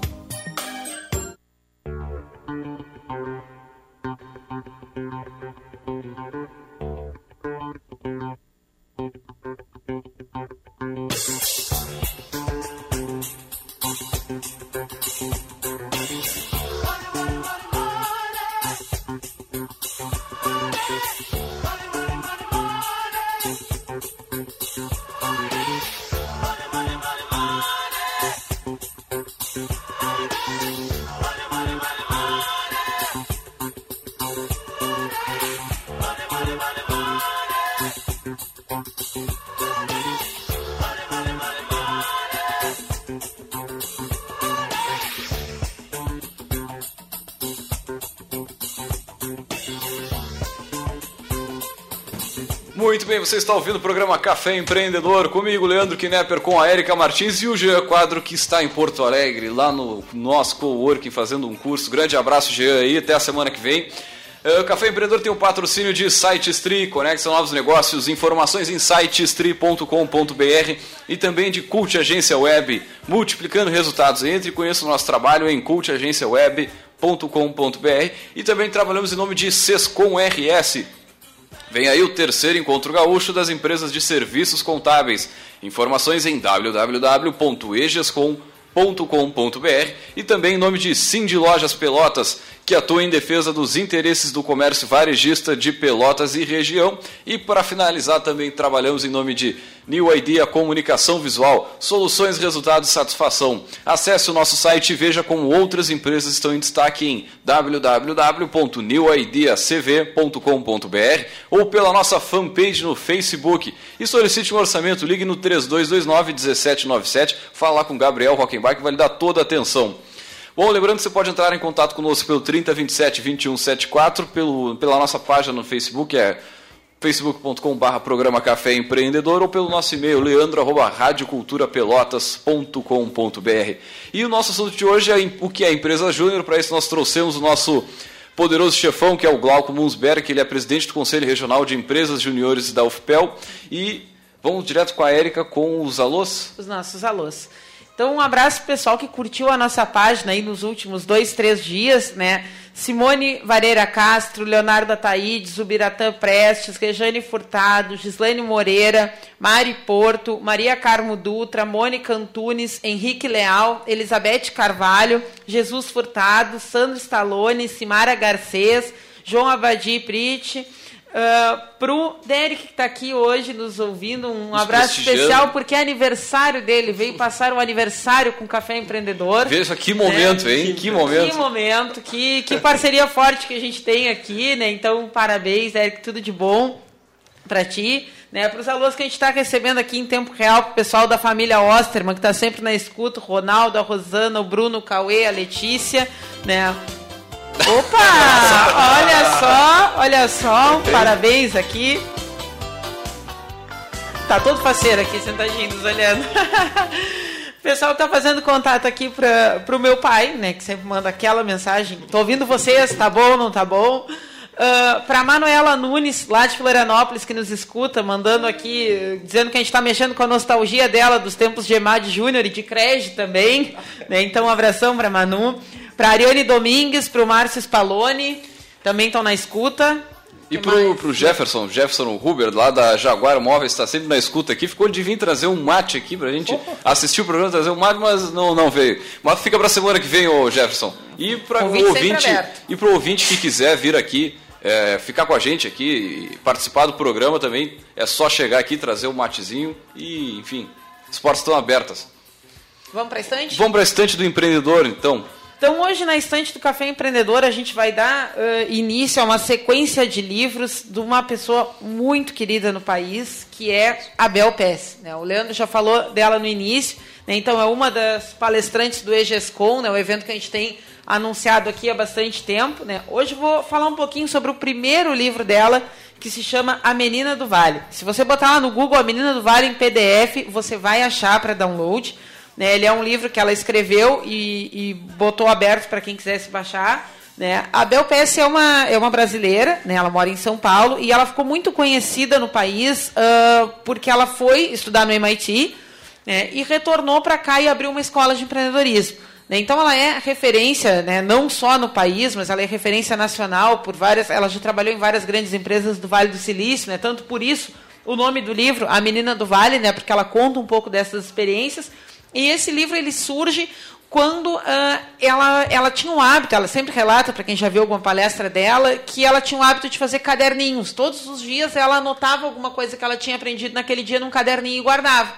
Bem, você está ouvindo o programa Café Empreendedor comigo, Leandro Knepper, com a Erika Martins e o Jean Quadro, que está em Porto Alegre, lá no nosso coworking, fazendo um curso. Grande abraço, Jean, aí, até a semana que vem. Uh, Café Empreendedor tem o um patrocínio de SiteStree, Conexão Novos Negócios, informações em sitestree.com.br e também de Cult Agência Web, multiplicando resultados. Entre e conheça o nosso trabalho em cultagenciaweb.com.br e também trabalhamos em nome de Sescom RS, Vem aí o terceiro encontro gaúcho das empresas de serviços contábeis. Informações em www.egescom.com.br e também em nome de Cindy Lojas Pelotas, que atua em defesa dos interesses do comércio varejista de Pelotas e região. E para finalizar, também trabalhamos em nome de New Idea Comunicação Visual, soluções, resultados e satisfação. Acesse o nosso site e veja como outras empresas estão em destaque em www.newideacv.com.br ou pela nossa fanpage no Facebook. E solicite um orçamento, ligue no 3229 1797, falar com Gabriel Rockenbach vai lhe dar toda a atenção. Bom, lembrando que você pode entrar em contato conosco pelo 3027 2174, pelo, pela nossa página no Facebook, é facebook.com.br programa Café Empreendedor ou pelo nosso e-mail leandro.radioculturapelotas.com.br. E o nosso assunto de hoje é o que é empresa júnior. Para isso nós trouxemos o nosso poderoso chefão, que é o Glauco Munsberg, ele é presidente do Conselho Regional de Empresas Juniores da UFPEL. E vamos direto com a Érica com os alôs? Os nossos alôs. Então, um abraço pessoal que curtiu a nossa página aí nos últimos dois, três dias, né? Simone Vareira Castro, Leonardo Ataíde, Zubiratã Prestes, Rejane Furtado, Gislaine Moreira, Mari Porto, Maria Carmo Dutra, Mônica Antunes, Henrique Leal, Elizabeth Carvalho, Jesus Furtado, Sandro Stallone, Simara Garcês, João Abadi Prit, Uh, pro Derek que está aqui hoje nos ouvindo, um nos abraço especial porque é aniversário dele, veio passar o aniversário com o Café Empreendedor. Veja que momento, né? hein? Que momento. Que momento, que, que parceria forte que a gente tem aqui, né? Então, parabéns, Derek, tudo de bom para ti. Né, para os alunos que a gente está recebendo aqui em tempo real, para o pessoal da família Osterman, que está sempre na escuta, o Ronaldo, a Rosana, o Bruno, o Cauê, a Letícia, né? Opa! Olha só, olha só, parabéns aqui. Tá todo faceiro aqui, sentadinho, nos olhando. (laughs) O pessoal tá fazendo contato aqui para pro meu pai, né? Que sempre manda aquela mensagem. Tô ouvindo vocês, tá bom, não tá bom? Uh, ah, para Manuela Nunes, lá de Florianópolis, que nos escuta, mandando aqui, dizendo que a gente está mexendo com a nostalgia dela dos tempos de Emad Júnior e de Crédito também. Né? Então, um abração para Manu. Para Ariane Domingues, para o Márcio Spaloni, também estão na escuta. E pro, pro Jefferson, Jefferson Huber, lá da Jaguar Móveis, está sempre na escuta aqui. Ficou de vir trazer um mate aqui pra gente Opa. (laughs) assistir o programa, trazer um mate, mas não, não veio. Mas fica pra semana que vem, ô Jefferson. E para o ouvinte, e pro ouvinte que quiser vir aqui, é, ficar com a gente aqui e participar do programa também, é só chegar aqui, trazer um matezinho e, enfim, as portas estão abertas. Vamos para a estante? Vamos para a estante do empreendedor, então. Então, hoje na estante do Café Empreendedor, a gente vai dar uh, início a uma sequência de livros de uma pessoa muito querida no país, que é a Bel Pes. Né? O Leandro já falou dela no início, né? então é uma das palestrantes do EGESCOM, né? o evento que a gente tem anunciado aqui há bastante tempo. Né? Hoje vou falar um pouquinho sobre o primeiro livro dela, que se chama A Menina do Vale. Se você botar lá no Google A Menina do Vale em PDF, você vai achar para download. Né? Ele é um livro que ela escreveu e, e botou aberto para quem quisesse baixar. Né? A Bel Pesce é uma, é uma brasileira, né? ela mora em São Paulo e ela ficou muito conhecida no país uh, porque ela foi estudar no MIT né? e retornou para cá e abriu uma escola de empreendedorismo. Né? Então ela é referência, né, não só no país, mas ela é referência nacional por várias. Ela já trabalhou em várias grandes empresas do Vale do Silício, né? Tanto por isso o nome do livro, A Menina do Vale, né? Porque ela conta um pouco dessas experiências. E esse livro ele surge quando uh, ela, ela tinha um hábito, ela sempre relata, para quem já viu alguma palestra dela, que ela tinha o hábito de fazer caderninhos. Todos os dias ela anotava alguma coisa que ela tinha aprendido naquele dia num caderninho e guardava.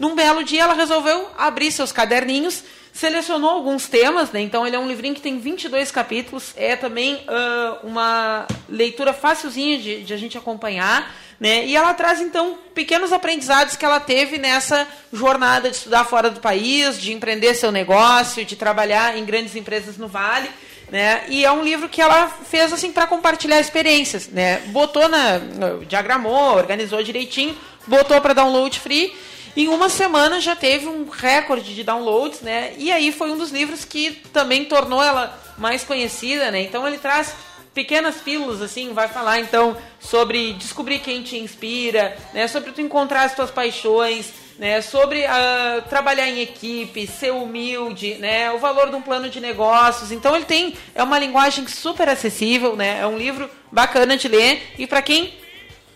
Num belo dia ela resolveu abrir seus caderninhos, selecionou alguns temas, né? então ele é um livrinho que tem 22 capítulos, é também uh, uma leitura facilzinha de, de a gente acompanhar. Né? E ela traz, então, pequenos aprendizados que ela teve nessa jornada de estudar fora do país, de empreender seu negócio, de trabalhar em grandes empresas no Vale. Né? E é um livro que ela fez assim para compartilhar experiências, né? Botou na diagramou, organizou direitinho, botou para download free. Em uma semana já teve um recorde de downloads, né? E aí foi um dos livros que também tornou ela mais conhecida, né? Então ele traz pequenas pílulas, assim, vai falar então sobre descobrir quem te inspira, né, sobre tu encontrar as tuas paixões, né, sobre uh, trabalhar em equipe, ser humilde, né, o valor de um plano de negócios. Então ele tem é uma linguagem super acessível, né, é um livro bacana de ler e para quem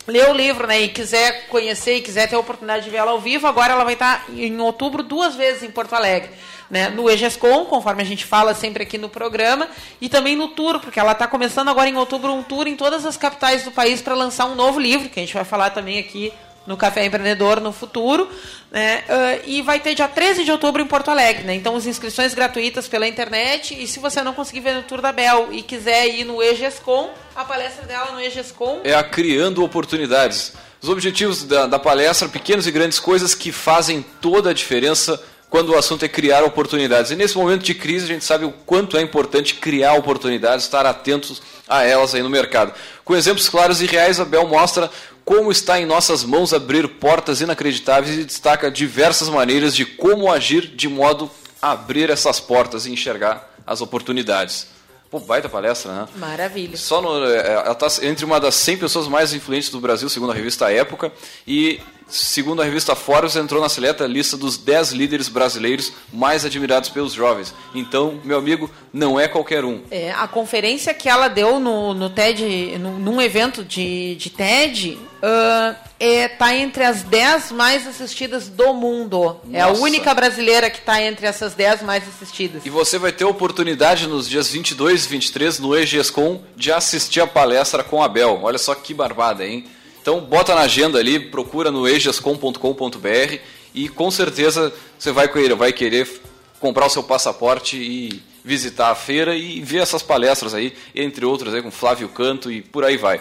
lê o livro, né, e quiser conhecer e quiser ter a oportunidade de ver ela ao vivo, agora ela vai estar em outubro duas vezes em Porto Alegre né, no EGESCOM, conforme a gente fala sempre aqui no programa, e também no tour, porque ela está começando agora em outubro um tour em todas as capitais do país para lançar um novo livro, que a gente vai falar também aqui no Café Empreendedor no futuro, né? Uh, e vai ter dia 13 de outubro em Porto Alegre, né? Então, as inscrições gratuitas pela internet. E se você não conseguir ver no Tour da Bel e quiser ir no EGESCOM, a palestra dela no EGESCOM é a Criando Oportunidades. Os objetivos da, da palestra, pequenas e grandes coisas que fazem toda a diferença quando o assunto é criar oportunidades. E nesse momento de crise, a gente sabe o quanto é importante criar oportunidades, estar atentos a elas aí no mercado. Com exemplos claros e reais, a Bel mostra como está em nossas mãos abrir portas inacreditáveis e destaca diversas maneiras de como agir de modo a abrir essas portas e enxergar as oportunidades. Pô, baita palestra, né? Maravilha. Só no, é, ela está entre uma das 100 pessoas mais influentes do Brasil, segundo a revista Época, e segundo a revista Forbes, entrou na seleta lista dos 10 líderes brasileiros mais admirados pelos jovens. Então, meu amigo, não é qualquer um. É, a conferência que ela deu no, no TED, no, num evento de, de TED, uh, é, tá entre as 10 mais assistidas do mundo. Nossa. É a única brasileira que está entre essas 10 mais assistidas. E você vai ter oportunidade nos dias 22 e 23 no EGESCOM de assistir a palestra com a Bel. Olha só que barbada, hein? Então bota na agenda ali, procura no egescom.com.br e com certeza você vai querer, vai querer comprar o seu passaporte e visitar a feira e ver essas palestras aí, entre outras aí com Flávio Canto e por aí vai.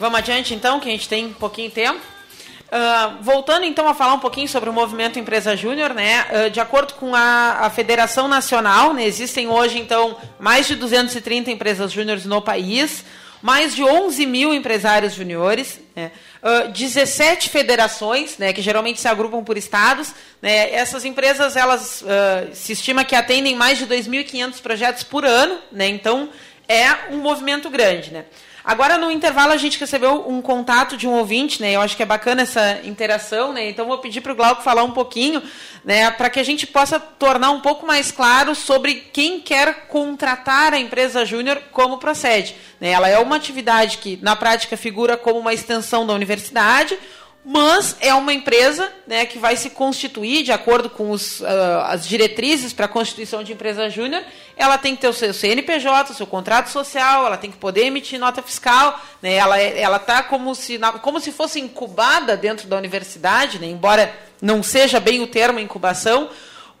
Vamos adiante então, que a gente tem um pouquinho tempo. Uh, voltando então a falar um pouquinho sobre o movimento Empresa Júnior, né? Uh, de acordo com a, a Federação Nacional, né, existem hoje então mais de 230 empresas júniores no país mais de 11 mil empresários juniores, né? uh, 17 federações, né, que geralmente se agrupam por estados. Né? Essas empresas, elas uh, se estima que atendem mais de 2.500 projetos por ano, né? então é um movimento grande. Né? Agora, no intervalo, a gente recebeu um contato de um ouvinte, né? Eu acho que é bacana essa interação, né? Então, vou pedir para o Glauco falar um pouquinho, né? Para que a gente possa tornar um pouco mais claro sobre quem quer contratar a empresa júnior, como procede. Né? Ela é uma atividade que, na prática, figura como uma extensão da universidade, mas é uma empresa né, que vai se constituir de acordo com os, uh, as diretrizes para a constituição de empresa júnior. Ela tem que ter o seu CNPJ, o seu contrato social, ela tem que poder emitir nota fiscal. Né, ela é, está como se, como se fosse incubada dentro da universidade, né, embora não seja bem o termo incubação,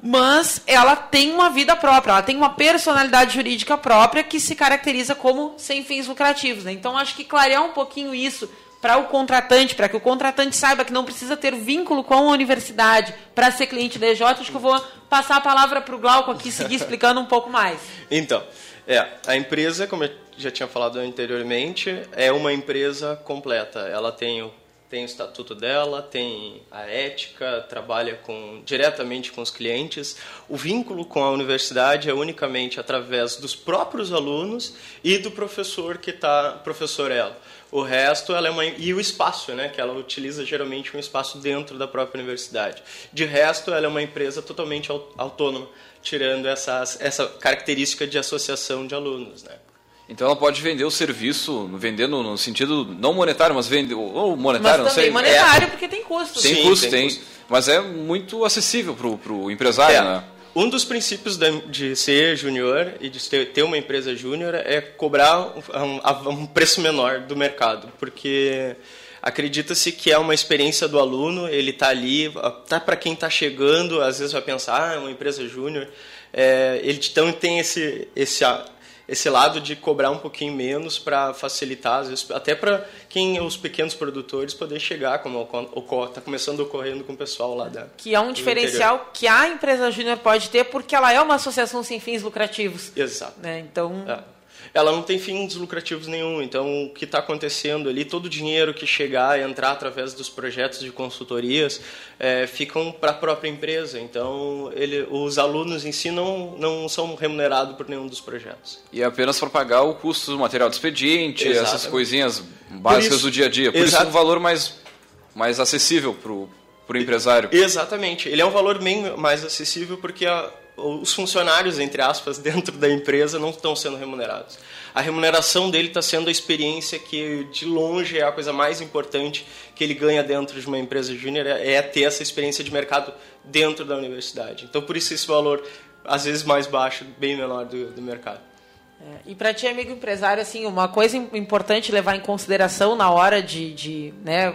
mas ela tem uma vida própria, ela tem uma personalidade jurídica própria que se caracteriza como sem fins lucrativos. Né? Então, acho que clarear um pouquinho isso para o contratante, para que o contratante saiba que não precisa ter vínculo com a universidade para ser cliente da EJ, acho que eu vou passar a palavra para o Glauco aqui seguir explicando um pouco mais. (laughs) Então, é, a empresa, como eu já tinha falado anteriormente, é uma empresa completa. Ela tem o, tem o estatuto dela, tem a ética, trabalha com, diretamente com os clientes. O vínculo com a universidade é unicamente através dos próprios alunos e do professor que está, professor ela. O resto ela é uma e o espaço, né, que ela utiliza geralmente um espaço dentro da própria universidade. De resto, ela é uma empresa totalmente autônoma, tirando essa essa característica de associação de alunos, né? Então ela pode vender o serviço, vendendo no sentido não monetário, mas vende ou monetário, mas não sei. monetário é. porque tem custo. Tem Sim, custo, tem, tem custo. mas é muito acessível para o empresário, é. né? Um dos princípios de ser júnior e de ter uma empresa júnior é cobrar um, preço menor do mercado, porque acredita-se que é uma experiência do aluno, ele está ali, tá para quem está chegando, às vezes vai pensar, ah, é uma empresa júnior, é, ele então tem esse, esse esse lado de cobrar um pouquinho menos para facilitar, às vezes, até para quem os pequenos produtores poder chegar, como está começando ocorrendo com o pessoal lá da. Que é um diferencial interior. que a empresa júnior pode ter, porque ela é uma associação sem fins lucrativos. Exato. Né? Então. É ela não tem fins lucrativos nenhum. Então, o que está acontecendo ali, todo o dinheiro que chegar e entrar através dos projetos de consultorias, é, ficam para a própria empresa. Então, ele, os alunos em si não, não são remunerados por nenhum dos projetos. E é apenas para pagar o custo do material de expediente, Exatamente. essas coisinhas básicas isso, do dia a dia. Por isso, um valor mais, mais acessível para o empresário. Exatamente. Ele é um valor bem mais acessível porque a os funcionários, entre aspas, dentro da empresa não estão sendo remunerados. A remuneração dele está sendo a experiência que, de longe, é a coisa mais importante que ele ganha dentro de uma empresa júnior, é, é ter essa experiência de mercado dentro da universidade. Então, por isso, esse valor, às vezes, mais baixo, bem menor do, do mercado. É, e para ti, amigo empresário, assim, uma coisa importante levar em consideração na hora de, de né,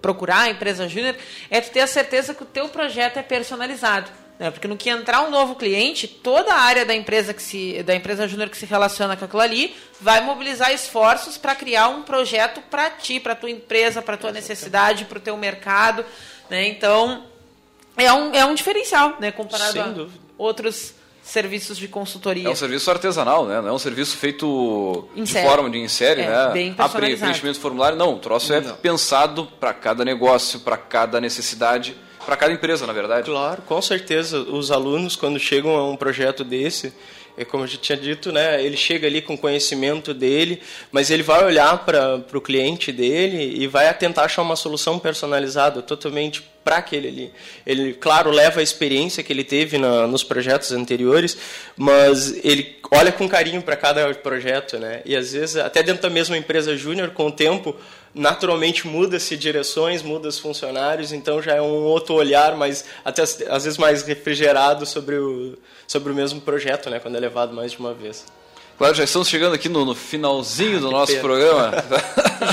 procurar a empresa júnior é tu ter a certeza que o teu projeto é personalizado. Né? Porque no que entrar um novo cliente, toda a área da empresa que se da empresa júnior que se relaciona com aquilo ali vai mobilizar esforços para criar um projeto para ti, para tua empresa, para tua necessidade, para o teu mercado, né? Então é um, é um diferencial, né? Comparado Sem a dúvida. outros serviços de consultoria. É um serviço artesanal, né? Não é um serviço feito em de série. forma de em série, é, né? Bem ah, preenchimento de formulário, não. O troço é não. pensado para cada negócio, para cada necessidade para cada empresa, na verdade. Claro, com certeza. Os alunos, quando chegam a um projeto desse, é como eu já tinha dito, né, ele chega ali com conhecimento dele, mas ele vai olhar para o cliente dele e vai tentar achar uma solução personalizada, totalmente para aquele ali. Ele, claro, leva a experiência que ele teve na, nos projetos anteriores, mas ele olha com carinho para cada projeto, né? E às vezes, até dentro da mesma empresa júnior, com o tempo, naturalmente muda-se direções, muda os funcionários, então já é um outro olhar, mas até às vezes mais refrigerado sobre o, sobre o mesmo projeto, né, quando é levado mais de uma vez. Claro, já estamos chegando aqui no, no finalzinho do nosso programa.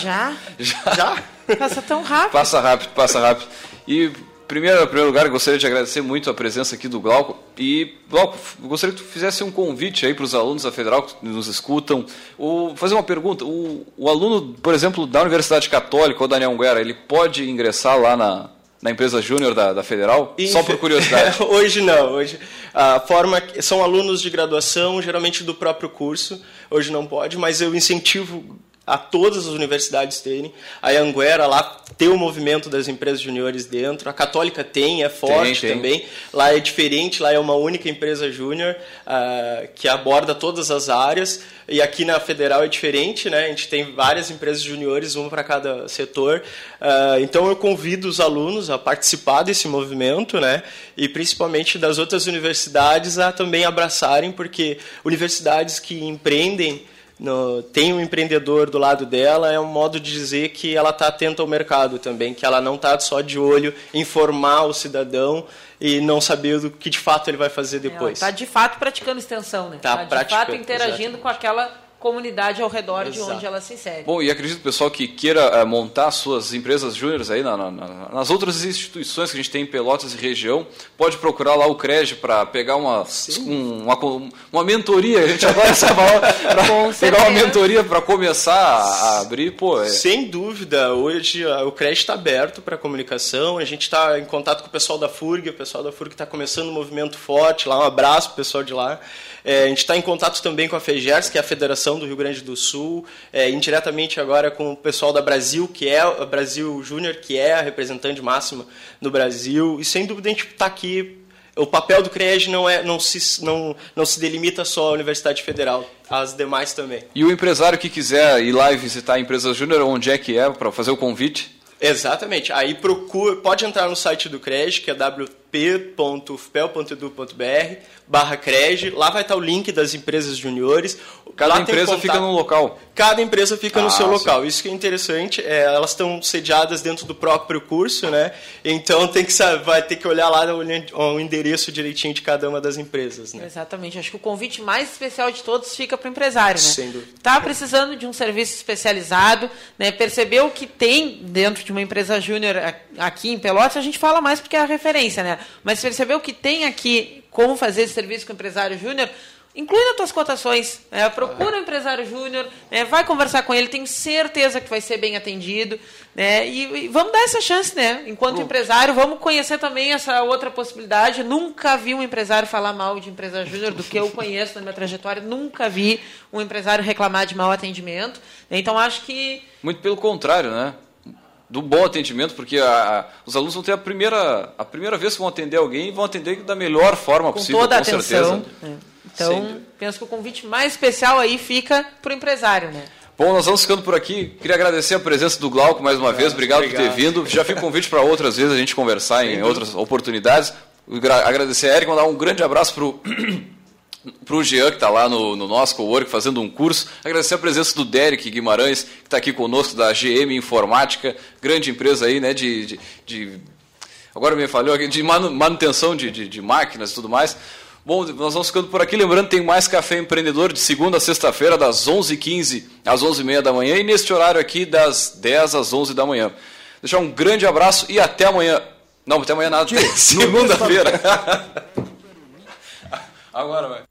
Já? já? (laughs) Já? Passa tão rápido. Passa rápido, passa rápido. E Primeiro, em primeiro lugar, gostaria de agradecer muito a presença aqui do Glauco. E, Glauco, gostaria que tu fizesse um convite aí para os alunos da Federal que nos escutam. O, fazer uma pergunta. O, o, aluno, por exemplo, da Universidade Católica ou da Anhanguera, ele pode ingressar lá na, na empresa júnior da, da, Federal? Infe... Só por curiosidade. (laughs) hoje não. Hoje a forma são alunos de graduação, geralmente do próprio curso. Hoje não pode, mas eu incentivo a todas as universidades terem. A Anguera lá tem o movimento das empresas juniores dentro. A Católica tem, é forte tem, tem. também. Lá é diferente, lá é uma única empresa júnior uh, que aborda todas as áreas. E aqui na Federal é diferente, né? A gente tem várias empresas juniores, uma para cada setor. Uh, então eu convido os alunos a participar desse movimento, né? E principalmente das outras universidades a também abraçarem, porque universidades que empreendem no, tem um empreendedor do lado dela, é um modo de dizer que ela está atenta ao mercado também, que ela não está só de olho em formar o cidadão e não saber do que de fato ele vai fazer depois. Está de fato praticando extensão, né? Está tá de fato interagindo exatamente. com aquela comunidade ao redor Exato. de onde ela se insere. Bom, e acredito pessoal que queira uh, montar suas empresas júniores aí na, na, nas outras instituições que a gente tem em Pelotas e região, pode procurar lá o CREG para pegar uma, um, uma, uma mentoria, a gente adora essa palavra, (laughs) para pegar uma mentoria para começar a abrir, pô. É... Sem dúvida, hoje uh, o CREG está aberto para comunicação, a gente está em contato com o pessoal da FURG, o pessoal da FURG está começando um movimento forte lá, um abraço pro pessoal de lá. É, a gente está em contato também com a FEGERS, que é a Federação do Rio Grande do Sul, é, indiretamente agora com o pessoal da Brasil, que é a Brasil Júnior, que é a representante máxima no Brasil. E sem dúvida a gente está aqui. O papel do CREG não, é, não, se, não, não se delimita só à Universidade Federal, as demais também. E o empresário que quiser ir lá e visitar a empresa Júnior, onde é que é, para fazer o convite? Exatamente. Aí procura, pode entrar no site do CREG, que é wp.ufpel.edu.br barra CREG. Lá vai estar o link das empresas juniores. Cada Lá empresa fica num local? Cada empresa fica ah, no seu sim. local. Isso que é interessante. É, elas estão sediadas dentro do próprio curso, né? Então tem que vai ter que olhar lá o, endereço direitinho de cada uma das empresas. Né? Exatamente. Acho que o convite mais especial de todos fica para o empresário, né? Sem dúvida. Está precisando de um serviço especializado, né? Percebeu que tem dentro de uma empresa júnior aqui em Pelotas, a gente fala mais porque é a referência, né? Mas percebeu que tem aqui como fazer esse serviço com o empresário júnior, inclui nas tuas cotações. Né? Procura o um empresário júnior, né? vai conversar com ele, tenho certeza que vai ser bem atendido. Né? E, e vamos dar essa chance, né? Enquanto empresário, vamos conhecer também essa outra possibilidade. Nunca vi um empresário falar mal de empresário júnior, do que eu conheço na minha trajetória, nunca vi um empresário reclamar de mau atendimento. Então acho que. Muito pelo contrário, né? do bom atendimento, porque a, a, os alunos vão ter a primeira, a primeira vez que vão atender alguém e vão atender da melhor forma com possível, toda com atenção. certeza. É. Então, penso que o convite mais especial aí fica para o empresário, né? Bom, nós vamos ficando por aqui. Queria agradecer a presença do Glauco mais uma vez. Obrigado, obrigado, por ter vindo. Já fica convite para outras vezes a gente conversar em outras oportunidades. Agradecer a Eric, mandar um grande abraço para o para o Jean, que está lá no, no nosso cowork fazendo um curso. Agradecer a presença do Derek Guimarães, que está aqui conosco, da GM Informática, grande empresa aí, né, de, de, de agora me falhou, de manutenção de, de, de máquinas e tudo mais. Bom, nós vamos ficando por aqui. Lembrando, tem mais Café Empreendedor de segunda a sexta-feira, das 11h15 às 11h30 da manhã, e neste horário aqui, das 10 às 11 da manhã. Deixar um grande abraço e até amanhã. Não, até amanhã nada, (laughs) segunda-feira. (laughs) Agora vai.